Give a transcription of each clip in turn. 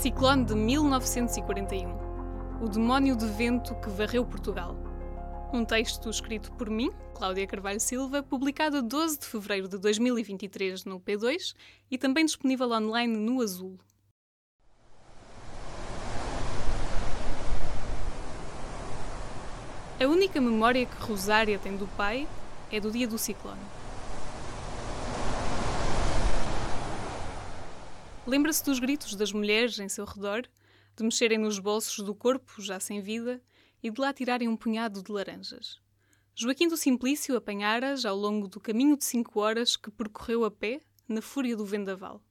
Ciclone de 1941 O demónio de vento que varreu Portugal. Um texto escrito por mim, Cláudia Carvalho Silva, publicado a 12 de fevereiro de 2023 no P2 e também disponível online no Azul. A única memória que Rosária tem do pai é do dia do ciclone. Lembra-se dos gritos das mulheres em seu redor, de mexerem nos bolsos do corpo já sem vida e de lá tirarem um punhado de laranjas. Joaquim do Simplício apanhara-as ao longo do caminho de cinco horas que percorreu a pé, na fúria do vendaval.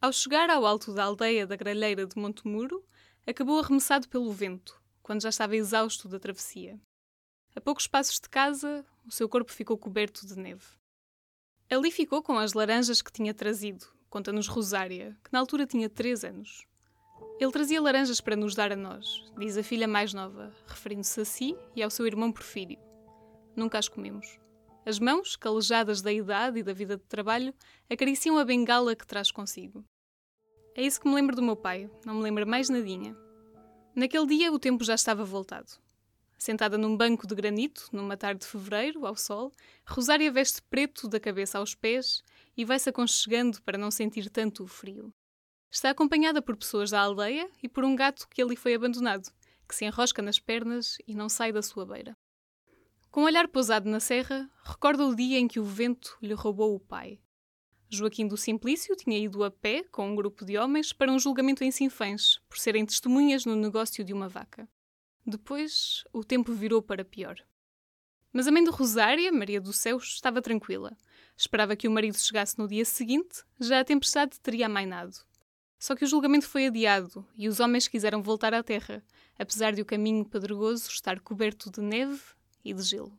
Ao chegar ao alto da aldeia da Gralheira de Montemuro, acabou arremessado pelo vento, quando já estava exausto da travessia. A poucos passos de casa, o seu corpo ficou coberto de neve. Ali ficou com as laranjas que tinha trazido, conta-nos Rosária, que na altura tinha três anos. Ele trazia laranjas para nos dar a nós, diz a filha mais nova, referindo-se a si e ao seu irmão Porfírio. Nunca as comemos. As mãos, calejadas da idade e da vida de trabalho, acariciam a bengala que traz consigo. É isso que me lembro do meu pai, não me lembro mais nadinha. Naquele dia o tempo já estava voltado. Sentada num banco de granito, numa tarde de fevereiro, ao sol, Rosária veste preto da cabeça aos pés e vai-se aconchegando para não sentir tanto o frio. Está acompanhada por pessoas da aldeia e por um gato que ali foi abandonado, que se enrosca nas pernas e não sai da sua beira. Com o olhar pousado na serra, recorda o dia em que o vento lhe roubou o pai. Joaquim do Simplício tinha ido a pé com um grupo de homens para um julgamento em Sinfãs, por serem testemunhas no negócio de uma vaca. Depois, o tempo virou para pior. Mas a mãe de Rosária, Maria do Céu, estava tranquila. Esperava que o marido chegasse no dia seguinte, já a tempestade teria amainado. Só que o julgamento foi adiado e os homens quiseram voltar à terra, apesar de o caminho pedregoso estar coberto de neve e de gelo.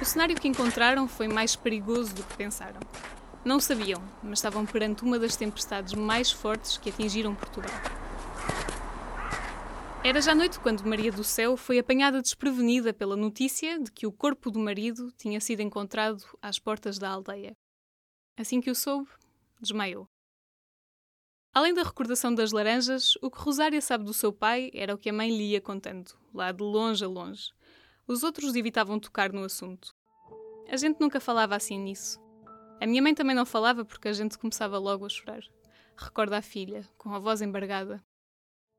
O cenário que encontraram foi mais perigoso do que pensaram. Não sabiam, mas estavam perante uma das tempestades mais fortes que atingiram Portugal. Era já noite quando Maria do Céu foi apanhada desprevenida pela notícia de que o corpo do marido tinha sido encontrado às portas da aldeia. Assim que o soube, desmaiou. Além da recordação das laranjas, o que Rosária sabe do seu pai era o que a mãe lhe ia contando, lá de longe a longe. Os outros evitavam tocar no assunto. A gente nunca falava assim nisso. A minha mãe também não falava porque a gente começava logo a chorar. Recorda a filha, com a voz embargada,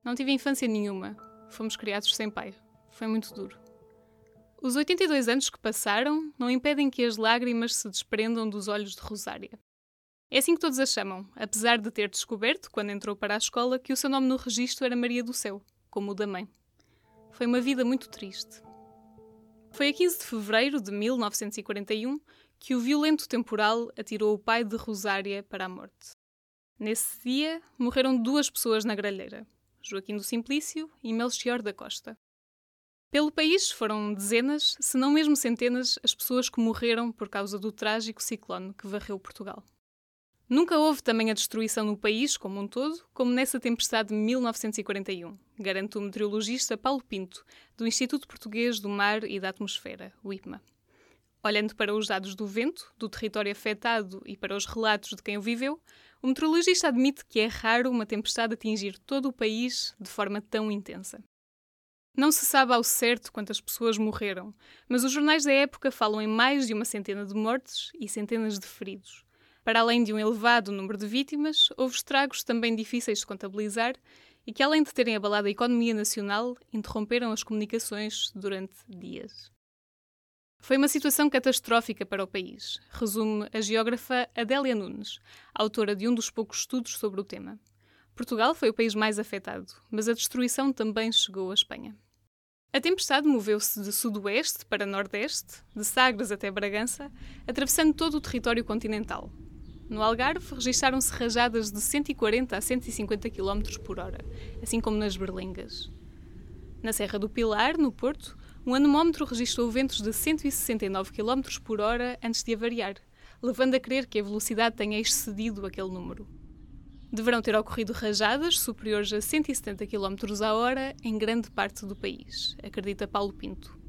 não tive infância nenhuma. Fomos criados sem pai. Foi muito duro. Os 82 anos que passaram não impedem que as lágrimas se desprendam dos olhos de Rosária. É assim que todos a chamam, apesar de ter descoberto, quando entrou para a escola, que o seu nome no registro era Maria do Céu, como o da mãe. Foi uma vida muito triste. Foi a 15 de fevereiro de 1941 que o violento temporal atirou o pai de Rosária para a morte. Nesse dia, morreram duas pessoas na gralheira, Joaquim do Simplício e Melchior da Costa. Pelo país foram dezenas, se não mesmo centenas, as pessoas que morreram por causa do trágico ciclone que varreu Portugal. Nunca houve também a destruição no país como um todo, como nessa tempestade de 1941, garante o meteorologista Paulo Pinto, do Instituto Português do Mar e da Atmosfera, o IPMA. Olhando para os dados do vento, do território afetado e para os relatos de quem o viveu, o meteorologista admite que é raro uma tempestade atingir todo o país de forma tão intensa. Não se sabe ao certo quantas pessoas morreram, mas os jornais da época falam em mais de uma centena de mortes e centenas de feridos. Para além de um elevado número de vítimas, houve estragos também difíceis de contabilizar e que, além de terem abalado a economia nacional, interromperam as comunicações durante dias. Foi uma situação catastrófica para o país, resume a geógrafa Adélia Nunes, autora de um dos poucos estudos sobre o tema. Portugal foi o país mais afetado, mas a destruição também chegou à Espanha. A tempestade moveu-se de sudoeste para nordeste, de Sagres até Bragança, atravessando todo o território continental. No Algarve, registaram-se rajadas de 140 a 150 km por hora, assim como nas Berlengas. Na Serra do Pilar, no Porto, um anemómetro registrou ventos de 169 km por hora antes de avariar, levando a crer que a velocidade tenha excedido aquele número. Deverão ter ocorrido rajadas superiores a 170 km a hora em grande parte do país, acredita Paulo Pinto.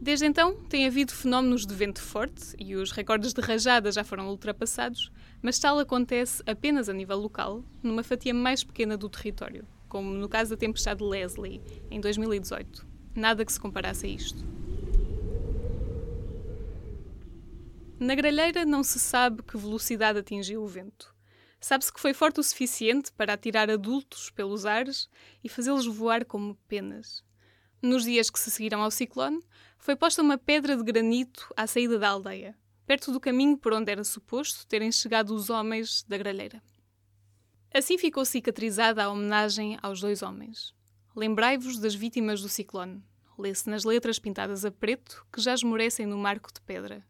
Desde então, tem havido fenómenos de vento forte e os recordes de rajada já foram ultrapassados, mas tal acontece apenas a nível local, numa fatia mais pequena do território, como no caso da tempestade Leslie, em 2018. Nada que se comparasse a isto. Na gralheira não se sabe que velocidade atingiu o vento. Sabe-se que foi forte o suficiente para atirar adultos pelos ares e fazê-los voar como penas. Nos dias que se seguiram ao ciclone, foi posta uma pedra de granito à saída da aldeia, perto do caminho por onde era suposto terem chegado os homens da gralheira. Assim ficou cicatrizada a homenagem aos dois homens. Lembrai-vos das vítimas do ciclone. Lê-se nas letras pintadas a preto que já esmorecem no marco de pedra.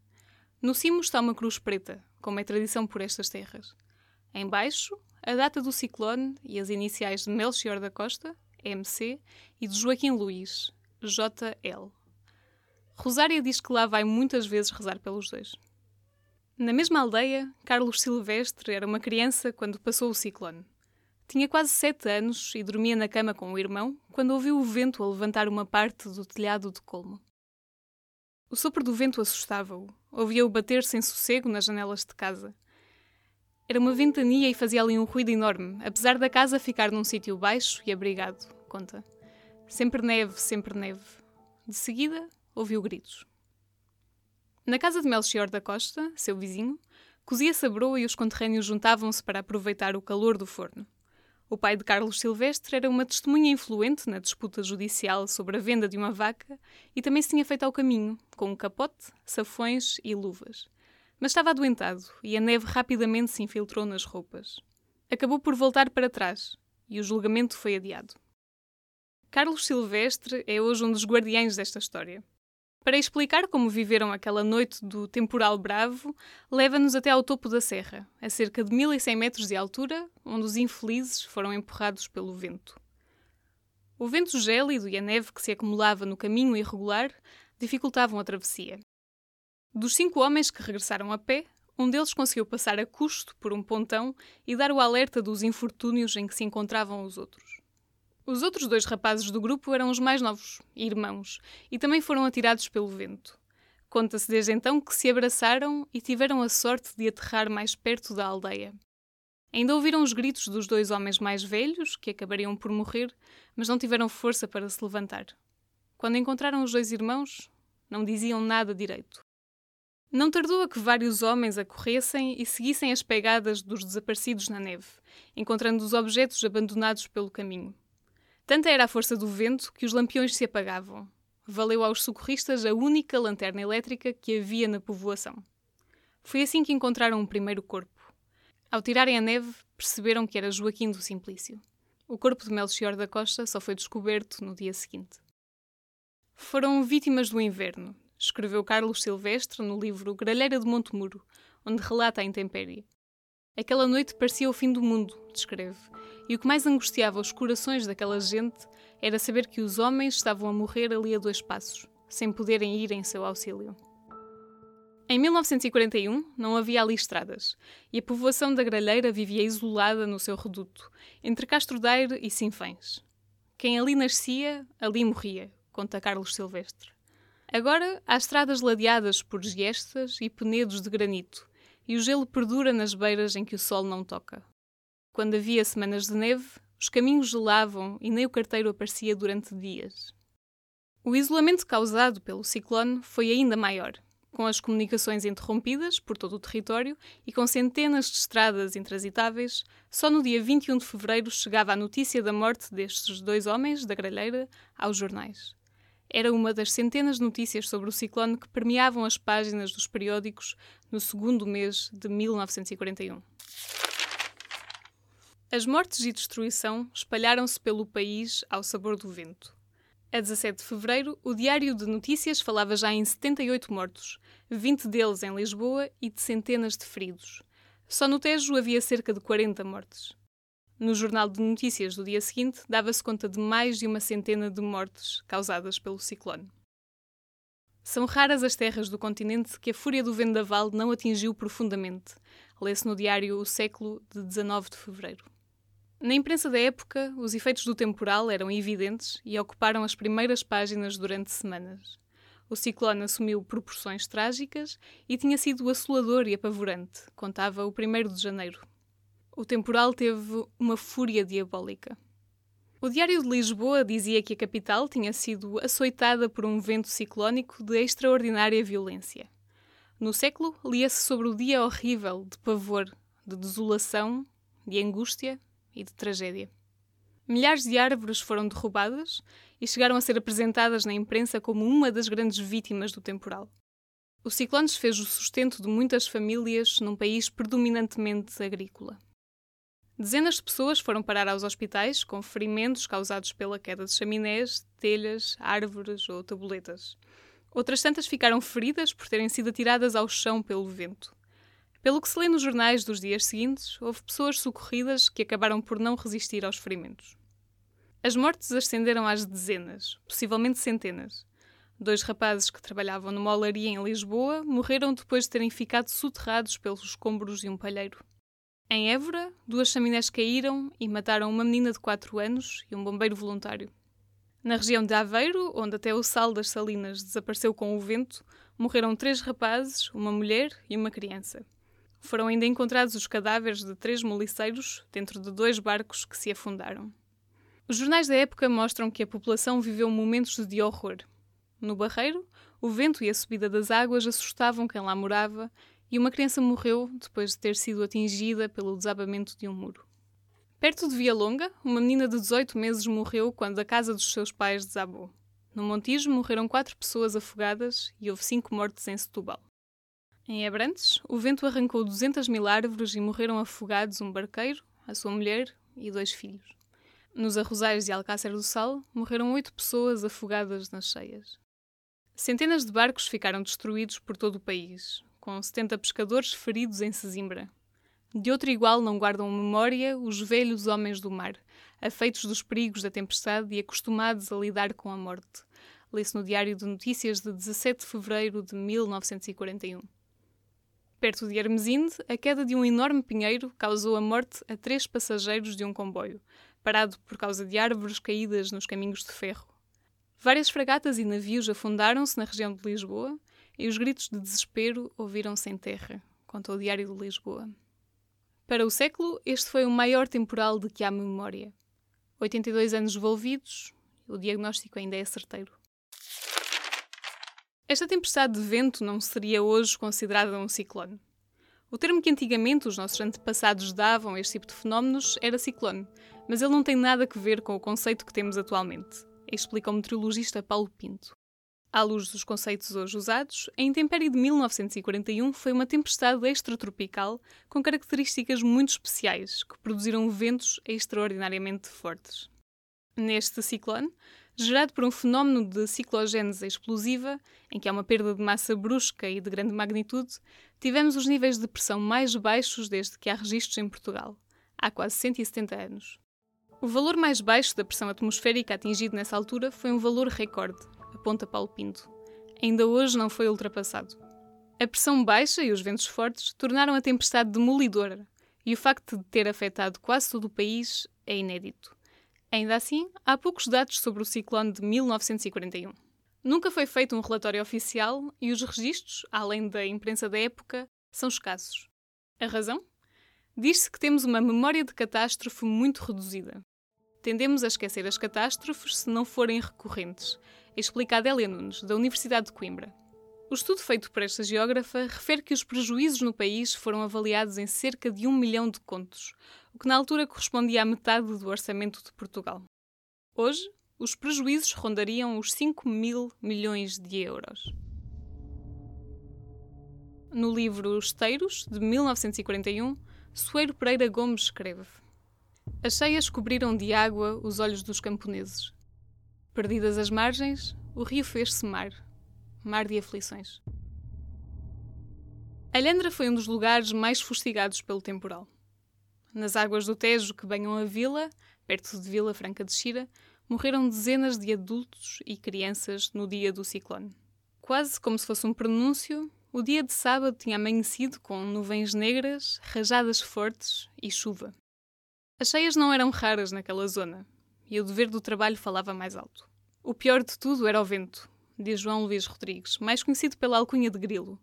No cimo está uma cruz preta, como é tradição por estas terras. Embaixo, a data do ciclone e as iniciais de Melchior da Costa, MC, e de Joaquim Luís, JL. Rosária diz que lá vai muitas vezes rezar pelos dois. Na mesma aldeia, Carlos Silvestre era uma criança quando passou o ciclone. Tinha quase sete anos e dormia na cama com o irmão quando ouviu o vento a levantar uma parte do telhado de colmo. O sopro do vento assustava-o. Ouvia-o bater sem sossego nas janelas de casa. Era uma ventania e fazia ali um ruído enorme, apesar da casa ficar num sítio baixo e abrigado, conta. Sempre neve, sempre neve. De seguida, ouviu gritos. Na casa de Melchior da Costa, seu vizinho, cozia-se a broa e os conterrâneos juntavam-se para aproveitar o calor do forno. O pai de Carlos Silvestre era uma testemunha influente na disputa judicial sobre a venda de uma vaca e também se tinha feito ao caminho, com um capote, safões e luvas. Mas estava adoentado e a neve rapidamente se infiltrou nas roupas. Acabou por voltar para trás e o julgamento foi adiado. Carlos Silvestre é hoje um dos guardiães desta história. Para explicar como viveram aquela noite do temporal bravo, leva-nos até ao topo da serra, a cerca de 1100 metros de altura, onde os infelizes foram empurrados pelo vento. O vento gélido e a neve que se acumulava no caminho irregular dificultavam a travessia. Dos cinco homens que regressaram a pé, um deles conseguiu passar a custo por um pontão e dar o alerta dos infortúnios em que se encontravam os outros. Os outros dois rapazes do grupo eram os mais novos, irmãos, e também foram atirados pelo vento. Conta-se desde então que se abraçaram e tiveram a sorte de aterrar mais perto da aldeia. Ainda ouviram os gritos dos dois homens mais velhos, que acabariam por morrer, mas não tiveram força para se levantar. Quando encontraram os dois irmãos, não diziam nada direito. Não tardou a que vários homens acorressem e seguissem as pegadas dos desaparecidos na neve, encontrando os objetos abandonados pelo caminho. Tanta era a força do vento que os lampiões se apagavam. Valeu aos socorristas a única lanterna elétrica que havia na povoação. Foi assim que encontraram o primeiro corpo. Ao tirarem a neve, perceberam que era Joaquim do Simplício. O corpo de Melchior da Costa só foi descoberto no dia seguinte. Foram vítimas do inverno, escreveu Carlos Silvestre no livro Gralheira de Montemuro, onde relata a intempérie. Aquela noite parecia o fim do mundo, descreve, e o que mais angustiava os corações daquela gente era saber que os homens estavam a morrer ali a dois passos, sem poderem ir em seu auxílio. Em 1941 não havia ali estradas, e a povoação da Gralheira vivia isolada no seu reduto, entre Castro Daire e Sinfães. Quem ali nascia, ali morria, conta Carlos Silvestre. Agora há estradas ladeadas por giestas e penedos de granito, e o gelo perdura nas beiras em que o sol não toca. Quando havia semanas de neve, os caminhos gelavam e nem o carteiro aparecia durante dias. O isolamento causado pelo ciclone foi ainda maior, com as comunicações interrompidas por todo o território e com centenas de estradas intransitáveis, só no dia 21 de fevereiro chegava a notícia da morte destes dois homens da gralheira aos jornais. Era uma das centenas de notícias sobre o ciclone que permeavam as páginas dos periódicos no segundo mês de 1941. As mortes e destruição espalharam-se pelo país ao sabor do vento. A 17 de fevereiro, o Diário de Notícias falava já em 78 mortos, 20 deles em Lisboa e de centenas de feridos. Só no Tejo havia cerca de 40 mortes. No Jornal de Notícias do dia seguinte, dava-se conta de mais de uma centena de mortes causadas pelo ciclone. São raras as terras do continente que a fúria do vendaval não atingiu profundamente, lê-se no diário O Século de 19 de fevereiro. Na imprensa da época, os efeitos do temporal eram evidentes e ocuparam as primeiras páginas durante semanas. O ciclone assumiu proporções trágicas e tinha sido assolador e apavorante, contava o 1 de janeiro. O temporal teve uma fúria diabólica. O Diário de Lisboa dizia que a capital tinha sido açoitada por um vento ciclónico de extraordinária violência. No século, lia-se sobre o dia horrível de pavor, de desolação, de angústia e de tragédia. Milhares de árvores foram derrubadas e chegaram a ser apresentadas na imprensa como uma das grandes vítimas do temporal. O ciclone desfez o sustento de muitas famílias num país predominantemente agrícola. Dezenas de pessoas foram parar aos hospitais com ferimentos causados pela queda de chaminés, telhas, árvores ou tabuletas. Outras tantas ficaram feridas por terem sido atiradas ao chão pelo vento. Pelo que se lê nos jornais dos dias seguintes, houve pessoas socorridas que acabaram por não resistir aos ferimentos. As mortes ascenderam às dezenas, possivelmente centenas. Dois rapazes que trabalhavam numa olaria em Lisboa morreram depois de terem ficado soterrados pelos escombros de um palheiro. Em Évora, duas chaminés caíram e mataram uma menina de 4 anos e um bombeiro voluntário. Na região de Aveiro, onde até o sal das salinas desapareceu com o vento, morreram três rapazes, uma mulher e uma criança. Foram ainda encontrados os cadáveres de três moliceiros dentro de dois barcos que se afundaram. Os jornais da época mostram que a população viveu momentos de horror. No Barreiro, o vento e a subida das águas assustavam quem lá morava e uma criança morreu depois de ter sido atingida pelo desabamento de um muro. Perto de Via Longa, uma menina de 18 meses morreu quando a casa dos seus pais desabou. No Montijo morreram quatro pessoas afogadas e houve cinco mortes em Setúbal. Em Abrantes, o vento arrancou 200 mil árvores e morreram afogados um barqueiro, a sua mulher e dois filhos. Nos Arrozais de Alcácer do Sal, morreram oito pessoas afogadas nas cheias. Centenas de barcos ficaram destruídos por todo o país, com 70 pescadores feridos em Sesimbra. De outro igual não guardam memória os velhos homens do mar, afeitos dos perigos da tempestade e acostumados a lidar com a morte. Lê-se no Diário de Notícias de 17 de fevereiro de 1941. Perto de Hermesinde, a queda de um enorme pinheiro causou a morte a três passageiros de um comboio, parado por causa de árvores caídas nos caminhos de ferro. Várias fragatas e navios afundaram-se na região de Lisboa e os gritos de desespero ouviram-se em terra, contou o Diário de Lisboa. Para o século, este foi o maior temporal de que há memória. 82 anos envolvidos, o diagnóstico ainda é certeiro. Esta tempestade de vento não seria hoje considerada um ciclone. O termo que antigamente os nossos antepassados davam a este tipo de fenómenos era ciclone, mas ele não tem nada a ver com o conceito que temos atualmente, explica o meteorologista Paulo Pinto. À luz dos conceitos hoje usados, a intempérie de 1941 foi uma tempestade extratropical com características muito especiais que produziram ventos extraordinariamente fortes. Neste ciclone, gerado por um fenómeno de ciclogênese explosiva, em que há uma perda de massa brusca e de grande magnitude, tivemos os níveis de pressão mais baixos desde que há registros em Portugal, há quase 170 anos. O valor mais baixo da pressão atmosférica atingido nessa altura foi um valor recorde, aponta Paulo Pinto. Ainda hoje não foi ultrapassado. A pressão baixa e os ventos fortes tornaram a tempestade demolidora, e o facto de ter afetado quase todo o país é inédito. Ainda assim, há poucos dados sobre o ciclone de 1941. Nunca foi feito um relatório oficial e os registros, além da imprensa da época, são escassos. A razão? Diz-se que temos uma memória de catástrofe muito reduzida. Tendemos a esquecer as catástrofes se não forem recorrentes, explica Adélia Nunes, da Universidade de Coimbra. O estudo feito por esta geógrafa refere que os prejuízos no país foram avaliados em cerca de um milhão de contos, o que na altura correspondia à metade do orçamento de Portugal. Hoje, os prejuízos rondariam os 5 mil milhões de euros. No livro Esteiros, de 1941, Soeiro Pereira Gomes escreve: As cheias cobriram de água os olhos dos camponeses. Perdidas as margens, o rio fez-se mar, mar de aflições. Alhandra foi um dos lugares mais fustigados pelo temporal. Nas águas do Tejo que banham a vila, perto de Vila Franca de Xira, morreram dezenas de adultos e crianças no dia do ciclone. Quase como se fosse um prenúncio, o dia de sábado tinha amanhecido com nuvens negras, rajadas fortes e chuva. As cheias não eram raras naquela zona, e o dever do trabalho falava mais alto. O pior de tudo era o vento. diz João Luís Rodrigues, mais conhecido pela alcunha de Grilo.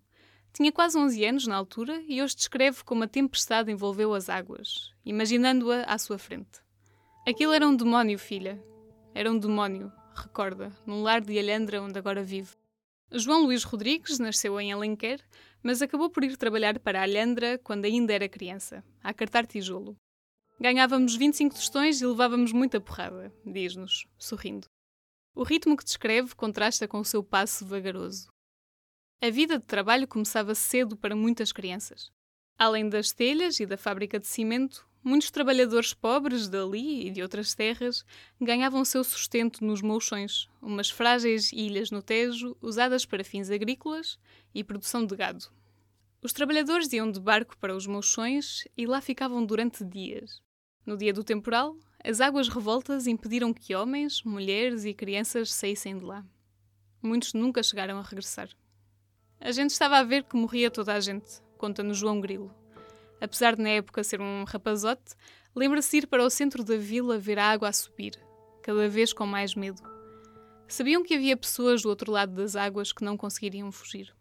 Tinha quase 11 anos na altura e hoje descreve como a tempestade envolveu as águas, imaginando-a à sua frente. Aquilo era um demónio, filha. Era um demónio, recorda, num lar de Alhandra onde agora vive. João Luís Rodrigues nasceu em Alenquer, mas acabou por ir trabalhar para Alhandra quando ainda era criança, a cartar tijolo. Ganhávamos 25 tostões e levávamos muita porrada, diz-nos, sorrindo. O ritmo que descreve contrasta com o seu passo vagaroso. A vida de trabalho começava cedo para muitas crianças. Além das telhas e da fábrica de cimento, muitos trabalhadores pobres dali e de outras terras ganhavam seu sustento nos mouchões, umas frágeis ilhas no Tejo usadas para fins agrícolas e produção de gado. Os trabalhadores iam de barco para os mouchões e lá ficavam durante dias. No dia do temporal, as águas revoltas impediram que homens, mulheres e crianças saíssem de lá. Muitos nunca chegaram a regressar. A gente estava a ver que morria toda a gente, conta-nos João Grilo. Apesar de na época ser um rapazote, lembra-se ir para o centro da vila ver a água a subir, cada vez com mais medo. Sabiam que havia pessoas do outro lado das águas que não conseguiriam fugir.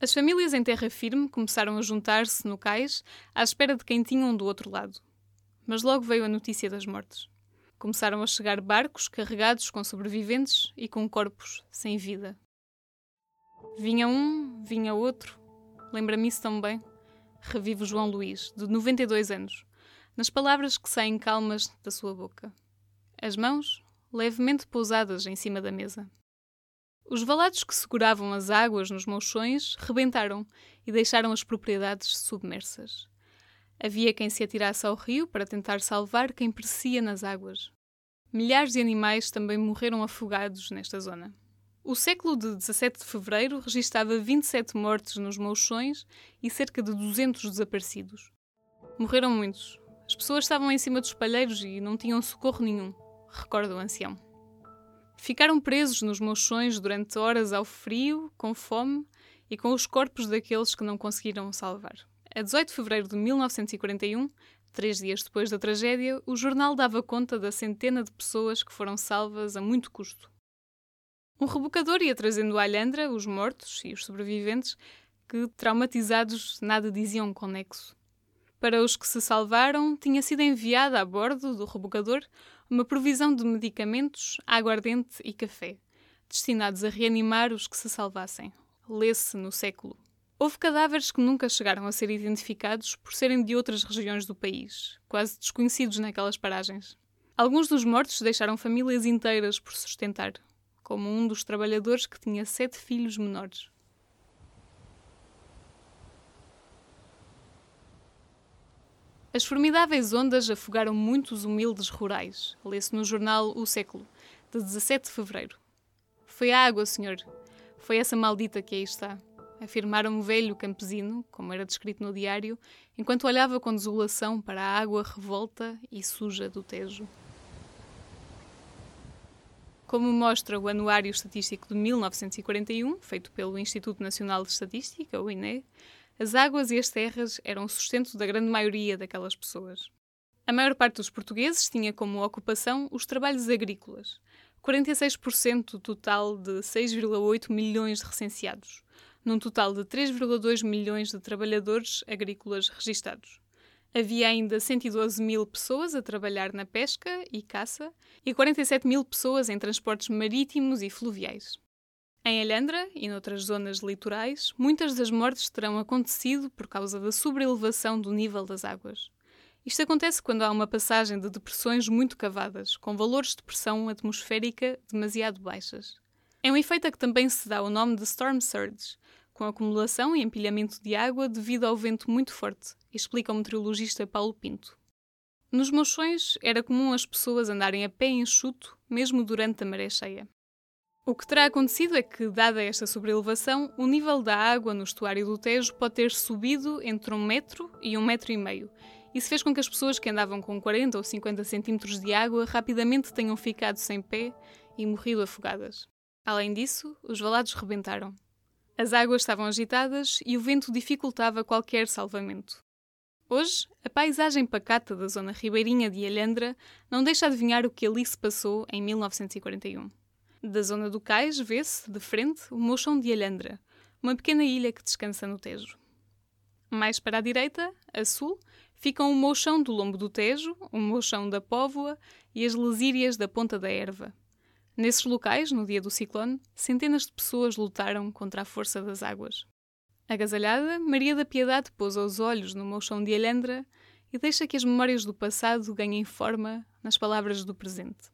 As famílias em terra firme começaram a juntar-se no cais à espera de quem tinham do outro lado mas logo veio a notícia das mortes. Começaram a chegar barcos carregados com sobreviventes e com corpos sem vida. Vinha um, vinha outro. Lembra-me isso tão bem? Revive João Luís, de 92 anos, nas palavras que saem calmas da sua boca. As mãos levemente pousadas em cima da mesa. Os valados que seguravam as águas nos mouchões rebentaram e deixaram as propriedades submersas. Havia quem se atirasse ao rio para tentar salvar quem perecia nas águas. Milhares de animais também morreram afogados nesta zona. O século de 17 de fevereiro registava 27 mortes nos mouchões e cerca de 200 desaparecidos. Morreram muitos. As pessoas estavam em cima dos palheiros e não tinham socorro nenhum, recorda o ancião. Ficaram presos nos mouchões durante horas ao frio, com fome e com os corpos daqueles que não conseguiram salvar. A 18 de fevereiro de 1941, três dias depois da tragédia, o jornal dava conta da centena de pessoas que foram salvas a muito custo. Um rebocador ia trazendo à Alhandra os mortos e os sobreviventes que, traumatizados, nada diziam conexo. Para os que se salvaram, tinha sido enviada a bordo do rebocador uma provisão de medicamentos, aguardente e café, destinados a reanimar os que se salvassem. Lê-se no século. Houve cadáveres que nunca chegaram a ser identificados por serem de outras regiões do país, quase desconhecidos naquelas paragens. Alguns dos mortos deixaram famílias inteiras por sustentar, como um dos trabalhadores que tinha sete filhos menores. As formidáveis ondas afogaram muitos humildes rurais, lê-se no jornal O Século, de 17 de fevereiro. Foi a água, senhor. Foi essa maldita que aí está afirmara um velho campesino, como era descrito no diário, enquanto olhava com desolação para a água revolta e suja do Tejo. Como mostra o Anuário Estatístico de 1941, feito pelo Instituto Nacional de Estatística, o INE, as águas e as terras eram o sustento da grande maioria daquelas pessoas. A maior parte dos portugueses tinha como ocupação os trabalhos agrícolas, 46% total de 6,8 milhões de recenseados num total de 3,2 milhões de trabalhadores agrícolas registados. Havia ainda 112 mil pessoas a trabalhar na pesca e caça e 47 mil pessoas em transportes marítimos e fluviais. Em Alhandra e noutras zonas litorais, muitas das mortes terão acontecido por causa da sobrelevação do nível das águas. Isto acontece quando há uma passagem de depressões muito cavadas, com valores de pressão atmosférica demasiado baixas. É um efeito a que também se dá o nome de storm surge, com acumulação e empilhamento de água devido ao vento muito forte, explica o meteorologista Paulo Pinto. Nos mochões era comum as pessoas andarem a pé enxuto, mesmo durante a maré cheia. O que terá acontecido é que, dada esta sobrelevação, o nível da água no estuário do Tejo pode ter subido entre um metro e um metro e meio. Isso fez com que as pessoas que andavam com 40 ou 50 centímetros de água rapidamente tenham ficado sem pé e morrido afogadas. Além disso, os valados rebentaram. As águas estavam agitadas e o vento dificultava qualquer salvamento. Hoje, a paisagem pacata da zona ribeirinha de Alhandra não deixa adivinhar o que ali se passou em 1941. Da zona do cais vê-se, de frente, o Mochão de Alhandra, uma pequena ilha que descansa no Tejo. Mais para a direita, a sul, ficam o Mochão do Lombo do Tejo, o Mochão da Póvoa e as Lesírias da Ponta da Erva. Nesses locais, no dia do ciclone, centenas de pessoas lutaram contra a força das águas. Agasalhada, Maria da Piedade pousa os olhos no Mochão de Alhandra e deixa que as memórias do passado ganhem forma nas palavras do presente.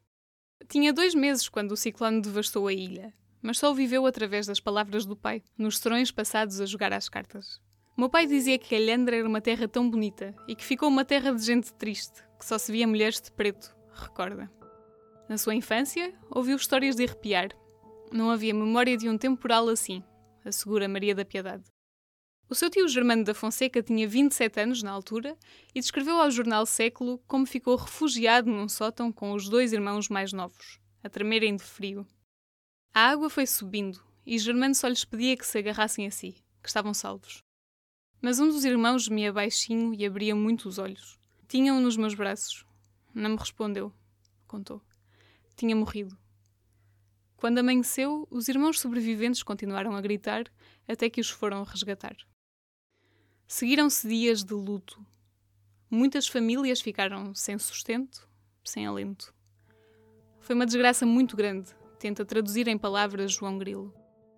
Tinha dois meses quando o ciclone devastou a ilha, mas só viveu através das palavras do pai, nos serões passados a jogar às cartas. Meu pai dizia que Alhandra era uma terra tão bonita e que ficou uma terra de gente triste, que só se via mulheres de preto, recorda. Na sua infância, ouviu histórias de arrepiar. Não havia memória de um temporal assim, assegura Maria da Piedade. O seu tio Germano da Fonseca tinha 27 anos na altura e descreveu ao jornal Século como ficou refugiado num sótão com os dois irmãos mais novos, a tremerem de frio. A água foi subindo e Germano só lhes pedia que se agarrassem a si, que estavam salvos. Mas um dos irmãos gemia baixinho e abria muito os olhos. Tinha-o nos meus braços. Não me respondeu, contou. Tinha morrido. Quando amanheceu, os irmãos sobreviventes continuaram a gritar até que os foram resgatar. Seguiram-se dias de luto. Muitas famílias ficaram sem sustento, sem alento. Foi uma desgraça muito grande, tenta traduzir em palavras João Grilo.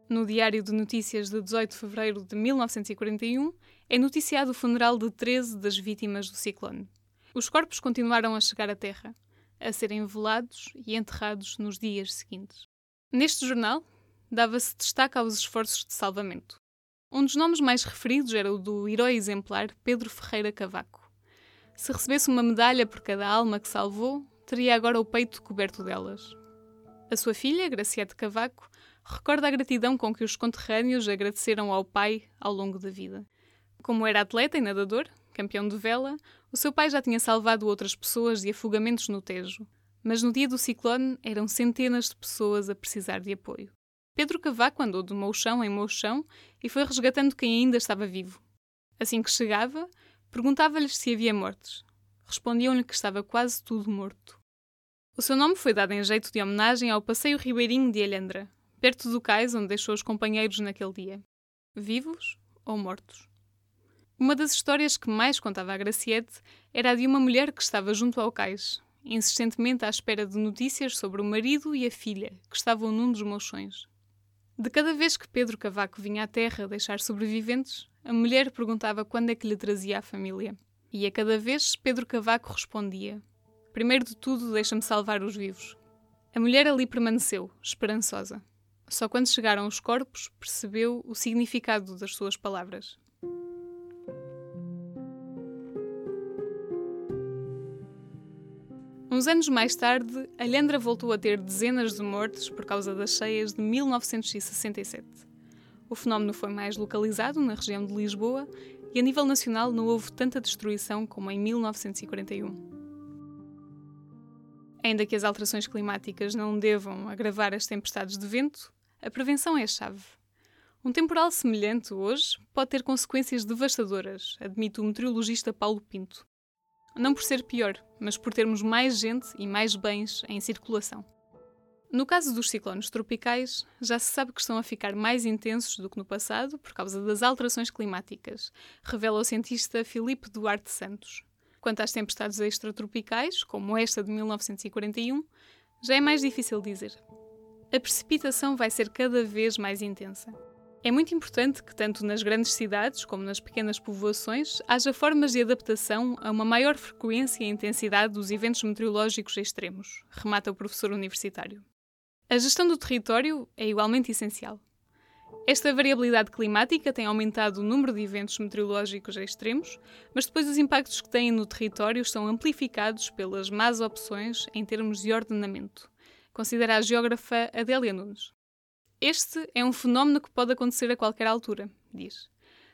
No Diário de Notícias de 18 de fevereiro de 1941 é noticiado o funeral de 13 das vítimas do ciclone. Os corpos continuaram a chegar à Terra, a serem velados e enterrados nos dias seguintes. Neste jornal, dava-se destaque aos esforços de salvamento. Um dos nomes mais referidos era o do herói exemplar Pedro Ferreira Cavaco. Se recebesse uma medalha por cada alma que salvou, teria agora o peito coberto delas. A sua filha, Graciete Cavaco, recorda a gratidão com que os conterrâneos agradeceram ao pai ao longo da vida. Como era atleta e nadador, campeão de vela, o seu pai já tinha salvado outras pessoas de afogamentos no Tejo. Mas no dia do ciclone eram centenas de pessoas a precisar de apoio. Pedro Cavaco andou de mouchão em mouchão e foi resgatando quem ainda estava vivo. Assim que chegava, perguntava-lhes se havia mortes. Respondiam-lhe que estava quase tudo morto. O seu nome foi dado em jeito de homenagem ao passeio ribeirinho de Alhandra, perto do cais onde deixou os companheiros naquele dia. Vivos ou mortos? Uma das histórias que mais contava a Graciete era a de uma mulher que estava junto ao cais, insistentemente à espera de notícias sobre o marido e a filha, que estavam num dos mochões. De cada vez que Pedro Cavaco vinha à terra deixar sobreviventes, a mulher perguntava quando é que lhe trazia a família. E a cada vez Pedro Cavaco respondia: Primeiro de tudo, deixa-me salvar os vivos. A mulher ali permaneceu, esperançosa. Só quando chegaram os corpos percebeu o significado das suas palavras. Uns anos mais tarde, Alhandra voltou a ter dezenas de mortes por causa das cheias de 1967. O fenómeno foi mais localizado na região de Lisboa e a nível nacional não houve tanta destruição como em 1941. Ainda que as alterações climáticas não devam agravar as tempestades de vento, a prevenção é a chave. Um temporal semelhante hoje pode ter consequências devastadoras, admite o meteorologista Paulo Pinto não por ser pior, mas por termos mais gente e mais bens em circulação. No caso dos ciclones tropicais, já se sabe que estão a ficar mais intensos do que no passado por causa das alterações climáticas, revela o cientista Filipe Duarte Santos. Quanto às tempestades extratropicais, como esta de 1941, já é mais difícil dizer. A precipitação vai ser cada vez mais intensa. É muito importante que, tanto nas grandes cidades como nas pequenas povoações, haja formas de adaptação a uma maior frequência e intensidade dos eventos meteorológicos extremos, remata o professor universitário. A gestão do território é igualmente essencial. Esta variabilidade climática tem aumentado o número de eventos meteorológicos extremos, mas depois os impactos que têm no território são amplificados pelas más opções em termos de ordenamento, considera a geógrafa Adélia Nunes. Este é um fenómeno que pode acontecer a qualquer altura, diz.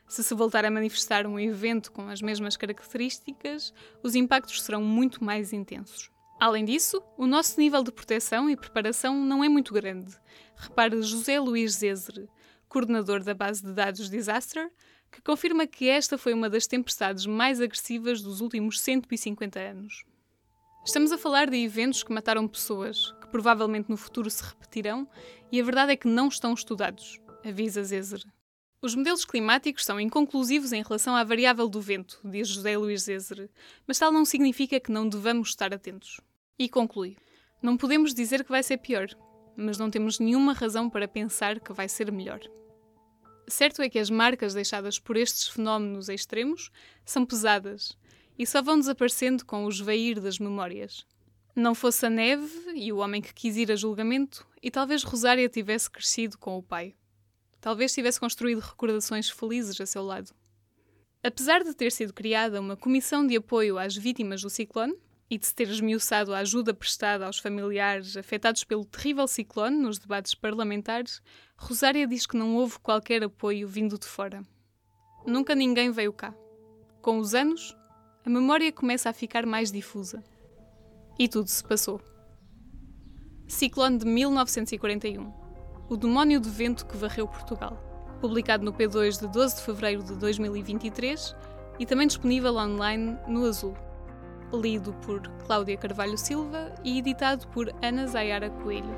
Se se voltar a manifestar um evento com as mesmas características, os impactos serão muito mais intensos. Além disso, o nosso nível de proteção e preparação não é muito grande. Repare José Luís Zezere, coordenador da base de dados Disaster, que confirma que esta foi uma das tempestades mais agressivas dos últimos 150 anos. Estamos a falar de eventos que mataram pessoas, que provavelmente no futuro se repetirão, e a verdade é que não estão estudados, avisa Zezer. Os modelos climáticos são inconclusivos em relação à variável do vento, diz José Luís Zezer, mas tal não significa que não devamos estar atentos. E conclui: Não podemos dizer que vai ser pior, mas não temos nenhuma razão para pensar que vai ser melhor. Certo é que as marcas deixadas por estes fenómenos extremos são pesadas e só vão desaparecendo com o esvair das memórias. Não fosse a neve e o homem que quis ir a julgamento, e talvez Rosária tivesse crescido com o pai. Talvez tivesse construído recordações felizes a seu lado. Apesar de ter sido criada uma comissão de apoio às vítimas do ciclone e de se ter esmiuçado a ajuda prestada aos familiares afetados pelo terrível ciclone nos debates parlamentares, Rosária diz que não houve qualquer apoio vindo de fora. Nunca ninguém veio cá. Com os anos, a memória começa a ficar mais difusa. E tudo se passou. Ciclone de 1941 o Demónio de Vento que Varreu Portugal, publicado no P2 de 12 de fevereiro de 2023 e também disponível online no Azul. Lido por Cláudia Carvalho Silva e editado por Ana Zayara Coelho.